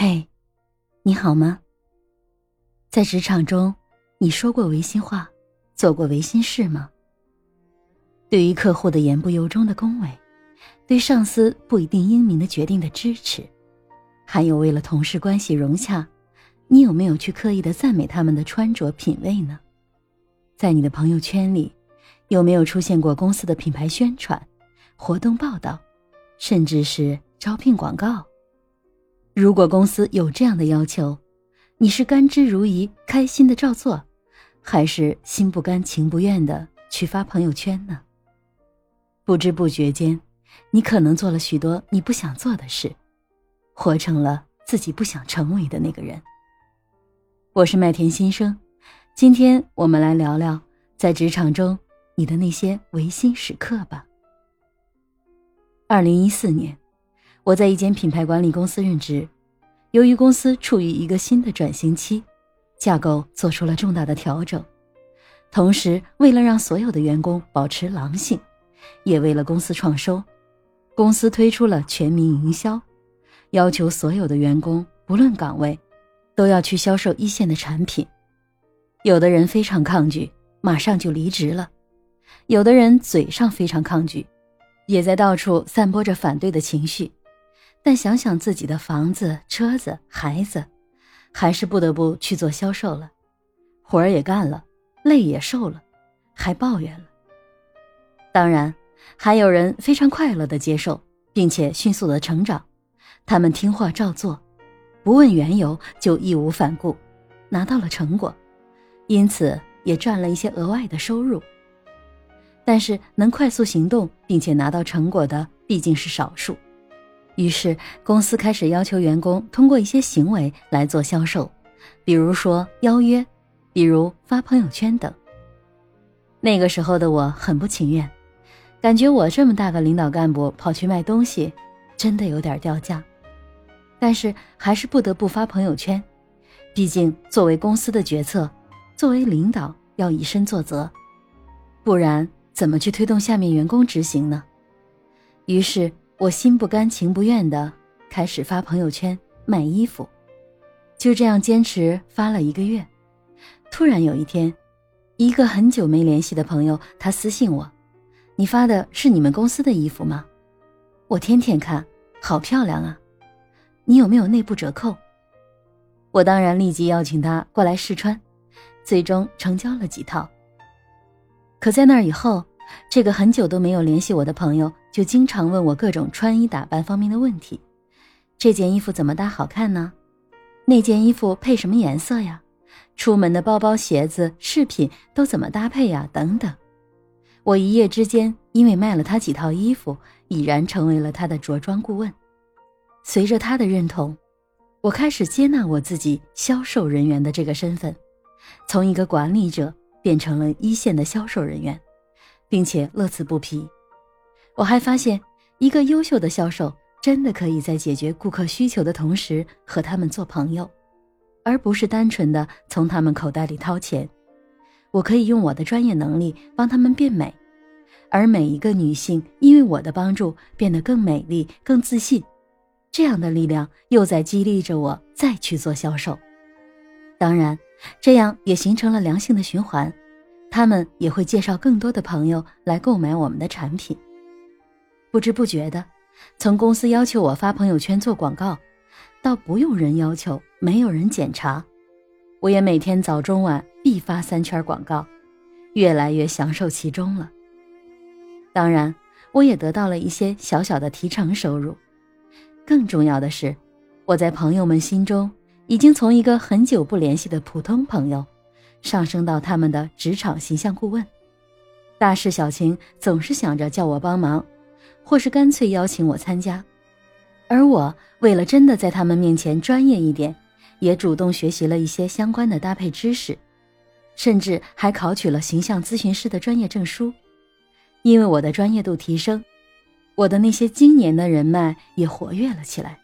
嘿，你好吗？在职场中，你说过违心话，做过违心事吗？对于客户的言不由衷的恭维，对上司不一定英明的决定的支持，还有为了同事关系融洽，你有没有去刻意的赞美他们的穿着品味呢？在你的朋友圈里，有没有出现过公司的品牌宣传、活动报道，甚至是招聘广告？如果公司有这样的要求，你是甘之如饴、开心的照做，还是心不甘情不愿的去发朋友圈呢？不知不觉间，你可能做了许多你不想做的事，活成了自己不想成为的那个人。我是麦田新生，今天我们来聊聊在职场中你的那些违心时刻吧。二零一四年。我在一间品牌管理公司任职，由于公司处于一个新的转型期，架构做出了重大的调整，同时为了让所有的员工保持狼性，也为了公司创收，公司推出了全民营销，要求所有的员工不论岗位，都要去销售一线的产品。有的人非常抗拒，马上就离职了；有的人嘴上非常抗拒，也在到处散播着反对的情绪。但想想自己的房子、车子、孩子，还是不得不去做销售了。活儿也干了，累也受了，还抱怨了。当然，还有人非常快乐的接受，并且迅速的成长。他们听话照做，不问缘由就义无反顾，拿到了成果，因此也赚了一些额外的收入。但是，能快速行动并且拿到成果的毕竟是少数。于是，公司开始要求员工通过一些行为来做销售，比如说邀约，比如发朋友圈等。那个时候的我很不情愿，感觉我这么大个领导干部跑去卖东西，真的有点掉价。但是还是不得不发朋友圈，毕竟作为公司的决策，作为领导要以身作则，不然怎么去推动下面员工执行呢？于是。我心不甘情不愿的开始发朋友圈卖衣服，就这样坚持发了一个月。突然有一天，一个很久没联系的朋友他私信我：“你发的是你们公司的衣服吗？我天天看，好漂亮啊！你有没有内部折扣？”我当然立即邀请他过来试穿，最终成交了几套。可在那以后。这个很久都没有联系我的朋友，就经常问我各种穿衣打扮方面的问题：这件衣服怎么搭好看呢？那件衣服配什么颜色呀？出门的包包、鞋子、饰品都怎么搭配呀？等等。我一夜之间因为卖了他几套衣服，已然成为了他的着装顾问。随着他的认同，我开始接纳我自己销售人员的这个身份，从一个管理者变成了一线的销售人员。并且乐此不疲。我还发现，一个优秀的销售真的可以在解决顾客需求的同时和他们做朋友，而不是单纯的从他们口袋里掏钱。我可以用我的专业能力帮他们变美，而每一个女性因为我的帮助变得更美丽、更自信，这样的力量又在激励着我再去做销售。当然，这样也形成了良性的循环。他们也会介绍更多的朋友来购买我们的产品。不知不觉的，从公司要求我发朋友圈做广告，到不用人要求、没有人检查，我也每天早中晚必发三圈广告，越来越享受其中了。当然，我也得到了一些小小的提成收入。更重要的是，我在朋友们心中已经从一个很久不联系的普通朋友。上升到他们的职场形象顾问，大事小情总是想着叫我帮忙，或是干脆邀请我参加。而我为了真的在他们面前专业一点，也主动学习了一些相关的搭配知识，甚至还考取了形象咨询师的专业证书。因为我的专业度提升，我的那些今年的人脉也活跃了起来。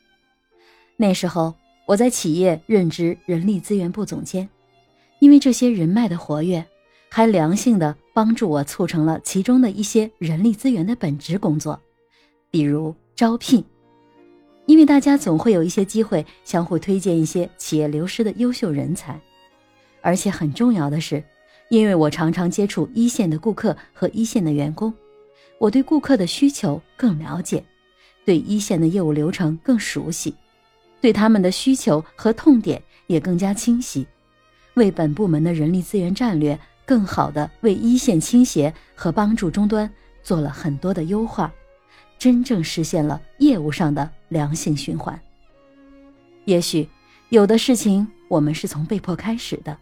那时候我在企业任职人力资源部总监。因为这些人脉的活跃，还良性的帮助我促成了其中的一些人力资源的本职工作，比如招聘。因为大家总会有一些机会相互推荐一些企业流失的优秀人才，而且很重要的是，因为我常常接触一线的顾客和一线的员工，我对顾客的需求更了解，对一线的业务流程更熟悉，对他们的需求和痛点也更加清晰，为本部门的人力资源战略更好的为一线倾斜和帮助终端做了很多的优化。真正实现了业务上的良性循环。也许有的事情我们是从被迫开始的，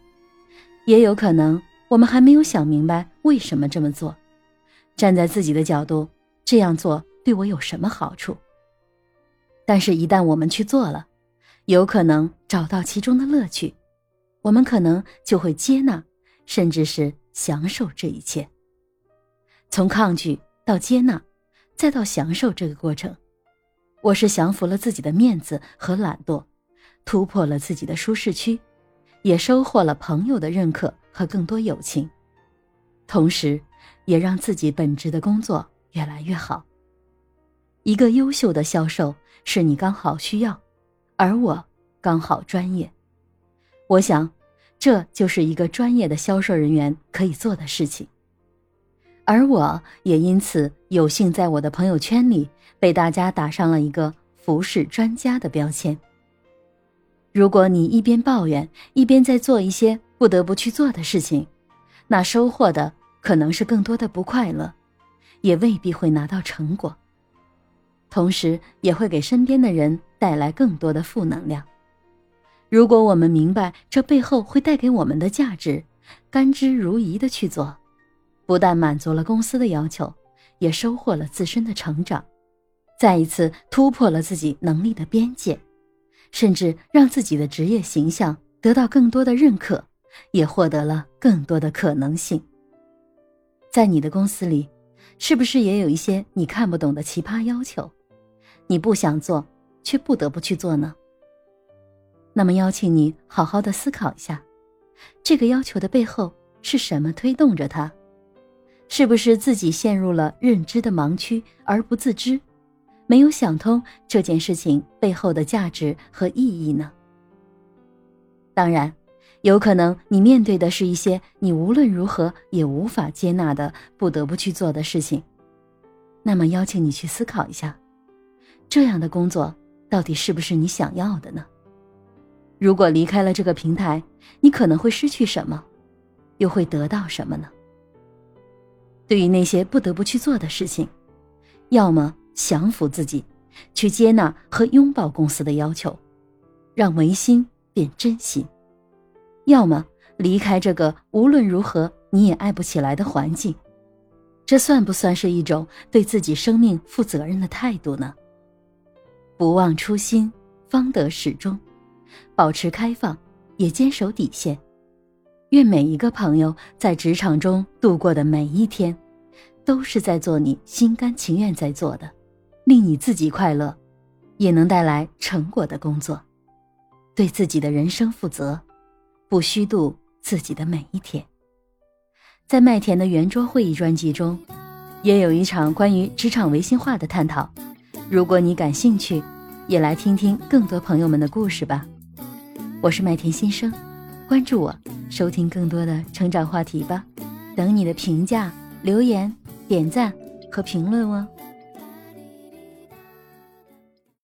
也有可能我们还没有想明白为什么这么做。站在自己的角度，这样做对我有什么好处？但是，一旦我们去做了，有可能找到其中的乐趣，我们可能就会接纳，甚至是享受这一切。从抗拒到接纳。再到享受这个过程，我是降服了自己的面子和懒惰，突破了自己的舒适区，也收获了朋友的认可和更多友情，同时，也让自己本职的工作越来越好。一个优秀的销售是你刚好需要，而我刚好专业。我想，这就是一个专业的销售人员可以做的事情。而我也因此有幸在我的朋友圈里被大家打上了一个服饰专家的标签。如果你一边抱怨，一边在做一些不得不去做的事情，那收获的可能是更多的不快乐，也未必会拿到成果，同时也会给身边的人带来更多的负能量。如果我们明白这背后会带给我们的价值，甘之如饴的去做。不但满足了公司的要求，也收获了自身的成长，再一次突破了自己能力的边界，甚至让自己的职业形象得到更多的认可，也获得了更多的可能性。在你的公司里，是不是也有一些你看不懂的奇葩要求，你不想做却不得不去做呢？那么，邀请你好好的思考一下，这个要求的背后是什么推动着它？是不是自己陷入了认知的盲区而不自知，没有想通这件事情背后的价值和意义呢？当然，有可能你面对的是一些你无论如何也无法接纳的、不得不去做的事情。那么，邀请你去思考一下，这样的工作到底是不是你想要的呢？如果离开了这个平台，你可能会失去什么，又会得到什么呢？对于那些不得不去做的事情，要么降服自己，去接纳和拥抱公司的要求，让违心变真心；要么离开这个无论如何你也爱不起来的环境。这算不算是一种对自己生命负责任的态度呢？不忘初心，方得始终；保持开放，也坚守底线。愿每一个朋友在职场中度过的每一天。都是在做你心甘情愿在做的，令你自己快乐，也能带来成果的工作。对自己的人生负责，不虚度自己的每一天。在麦田的圆桌会议专辑中，也有一场关于职场唯心化的探讨。如果你感兴趣，也来听听更多朋友们的故事吧。我是麦田新生，关注我，收听更多的成长话题吧。等你的评价留言。点赞和评论哦。